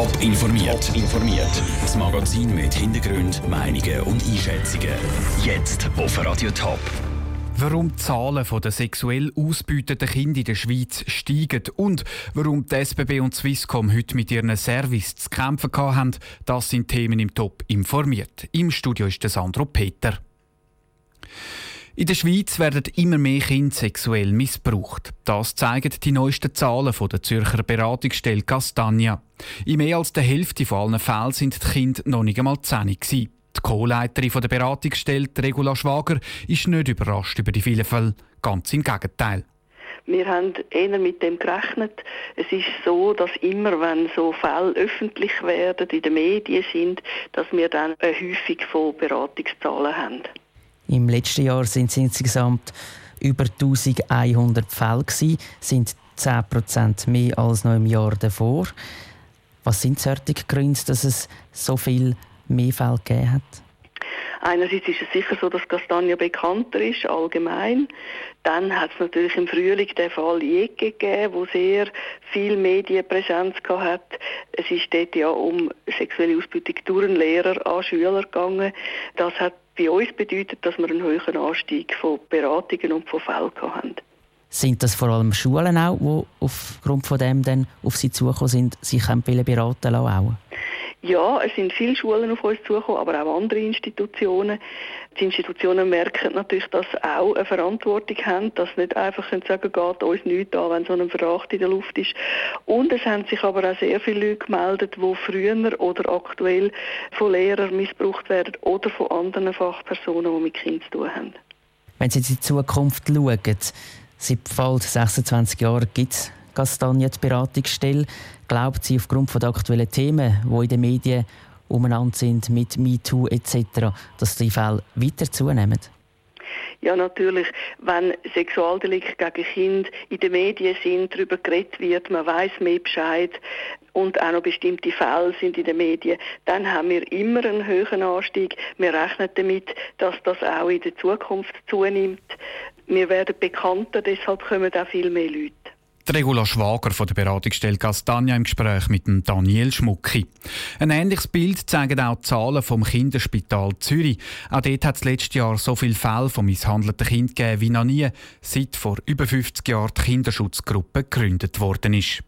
Top informiert. informiert. Das Magazin mit Hintergrund, Meinungen und Einschätzungen. Jetzt auf Radio Top. Warum die Zahlen der sexuell ausbeuteten Kinder in der Schweiz steigen und warum die SBB und Swisscom heute mit ihren Service zu kämpfen haben, das sind Themen im Top informiert. Im Studio ist der Sandro Peter. In der Schweiz werden immer mehr Kinder sexuell missbraucht. Das zeigen die neuesten Zahlen von der Zürcher Beratungsstelle Castagna. In mehr als der Hälfte von allen Fällen sind die Kinder noch nicht einmal 10 gewesen. Die Co-Leiterin der Beratungsstelle, Regula Schwager, ist nicht überrascht über die vielen Fälle. Ganz im Gegenteil. Wir haben eher mit dem gerechnet. Es ist so, dass immer, wenn so Fälle öffentlich werden, in den Medien sind, dass wir dann eine Häufung von Beratungszahlen haben. Im letzten Jahr sind es insgesamt über 1100 Fälle gewesen, sind 10% mehr als noch im Jahr davor. Was sind solche Gründe, dass es so viel mehr Fälle gegeben hat? Einerseits ist es sicher so, dass Castagna bekannter ist, allgemein. Dann hat es natürlich im Frühling den Fall Jeke gegeben, wo sehr viel Medienpräsenz hat. Es ist dort ja um sexuelle Ausbeutung durch Lehrer an Schüler gegangen. Das hat bei uns bedeutet, dass wir einen höheren Anstieg von Beratungen und von Fällen hatten. Sind das vor allem Schulen auch, die aufgrund von dem dann auf Sie zugekommen sind, sich beraten lassen? Ja, es sind viele Schulen auf uns zugekommen, aber auch andere Institutionen. Die Institutionen merken natürlich, dass sie auch eine Verantwortung haben, dass sie nicht einfach sagen können, geht uns nichts an, wenn so ein Verdacht in der Luft ist. Und es haben sich aber auch sehr viele Leute gemeldet, die früher oder aktuell von Lehrern missbraucht werden oder von anderen Fachpersonen, die mit Kindern zu tun haben. Wenn Sie in die Zukunft schauen, seit bald 26 Jahren gibt es Kastanie die Beratungsstelle. Glaubt sie aufgrund der aktuellen Themen, die in den Medien umeinander sind, mit MeToo etc., dass die Fälle weiter zunehmen? Ja, natürlich. Wenn Sexualdelikte gegen Kinder in den Medien sind, darüber geredet wird, man weiß mehr Bescheid und auch noch bestimmte Fälle sind in den Medien, dann haben wir immer einen höheren Anstieg. Wir rechnen damit, dass das auch in der Zukunft zunimmt. Wir werden bekannter, deshalb kommen auch viel mehr Leute. Die Regula Schwager von der Beratungsstelle Castagna im Gespräch mit dem Daniel Schmucki. Ein ähnliches Bild zeigen auch die Zahlen vom Kinderspital Zürich. Auch dort hat es letztes Jahr so viele Fälle von misshandelten Kindern gegeben wie noch nie, seit vor über 50 Jahren die Kinderschutzgruppe gegründet worden ist.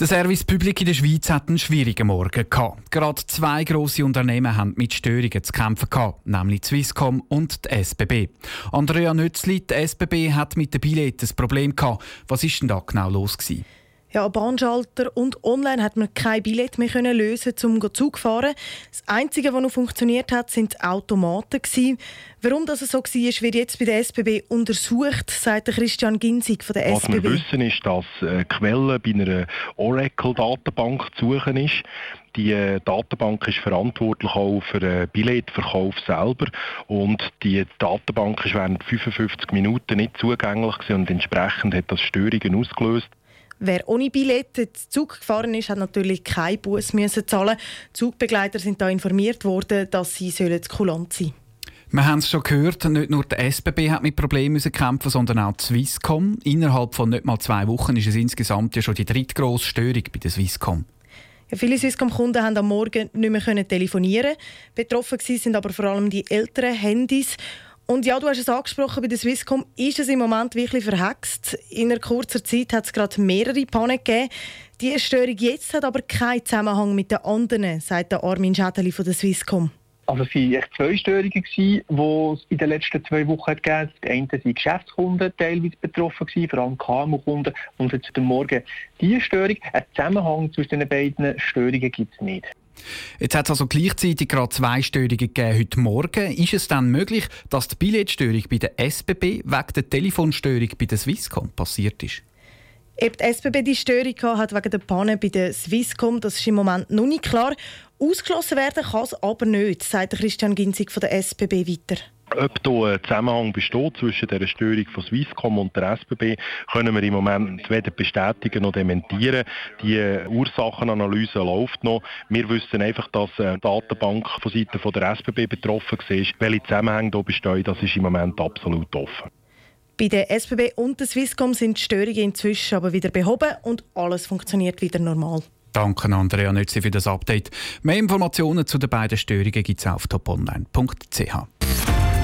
Der Service Public in der Schweiz hat einen schwierigen Morgen gehabt. Gerade zwei grosse Unternehmen haben mit Störungen zu kämpfen gehabt, nämlich Swisscom und die SBB. Andrea Nützli, die SBB, hat mit den Billett ein Problem gehabt. Was ist denn da genau los gewesen? Ja, Bahnschalter und online hat man kein Billett mehr können lösen, um Zug zu fahren. Das Einzige, was noch funktioniert hat, sind Automaten gewesen. Warum das so war, wird jetzt bei der SBB untersucht, sagt Christian Ginzig von der SBB. Was wir wissen, ist, dass eine Quelle bei einer Oracle-Datenbank zu suchen ist. Die äh, Datenbank ist verantwortlich auch für den Billetverkauf selber und die Datenbank ist während 55 Minuten nicht zugänglich und entsprechend hat das Störungen ausgelöst. Wer ohne Billett den Zug gefahren ist, hat natürlich keinen Bus müssen zahlen. Die Zugbegleiter sind da informiert worden, dass sie kulant sein sollen. Wir haben es schon gehört, nicht nur der SBB hat mit Problemen kämpfen, sondern auch die Swisscom. Innerhalb von nicht mal zwei Wochen ist es insgesamt ja schon die drittgrosse Störung bei der Swisscom. Ja, viele Swisscom-Kunden haben am Morgen nicht mehr telefonieren. Betroffen sind aber vor allem die älteren Handys. Und ja, du hast es angesprochen, bei der Swisscom ist es im Moment wirklich verhext. In einer kurzen Zeit hat es gerade mehrere Pannen gegeben. Die Störung jetzt hat aber keinen Zusammenhang mit den anderen, sagt der Armin Schädeli von der Swisscom. Also es waren zwei Störungen, die es in den letzten zwei Wochen gegeben hat. Die einen waren Geschäftskunden teilweise betroffen, vor allem KMU-Kunden. Und jetzt heute Morgen diese Störung. Einen Zusammenhang zwischen den beiden Störungen gibt es nicht. Jetzt hat es also gleichzeitig gerade zwei Störungen gegeben heute Morgen. Ist es dann möglich, dass die Billetstörung bei der SBB wegen der Telefonstörung bei der Swisscom passiert ist? Ob die SBB die Störung hat wegen der Panne bei der Swisscom, das ist im Moment noch nicht klar. Ausgeschlossen werden kann es aber nicht, sagt Christian Ginzig von der SBB weiter. Ob da ein Zusammenhang besteht zwischen der Störung von Swisscom und der SBB, können wir im Moment weder bestätigen noch dementieren. Die Ursachenanalyse läuft noch. Wir wissen einfach, dass eine Datenbank von Seiten der SBB betroffen ist. Welche Zusammenhänge hier bestehen, das ist im Moment absolut offen. Bei der SBB und der Swisscom sind die Störungen inzwischen aber wieder behoben und alles funktioniert wieder normal. Danke, Andrea Nützi, für das Update. Mehr Informationen zu den beiden Störungen gibt es auf toponline.ch.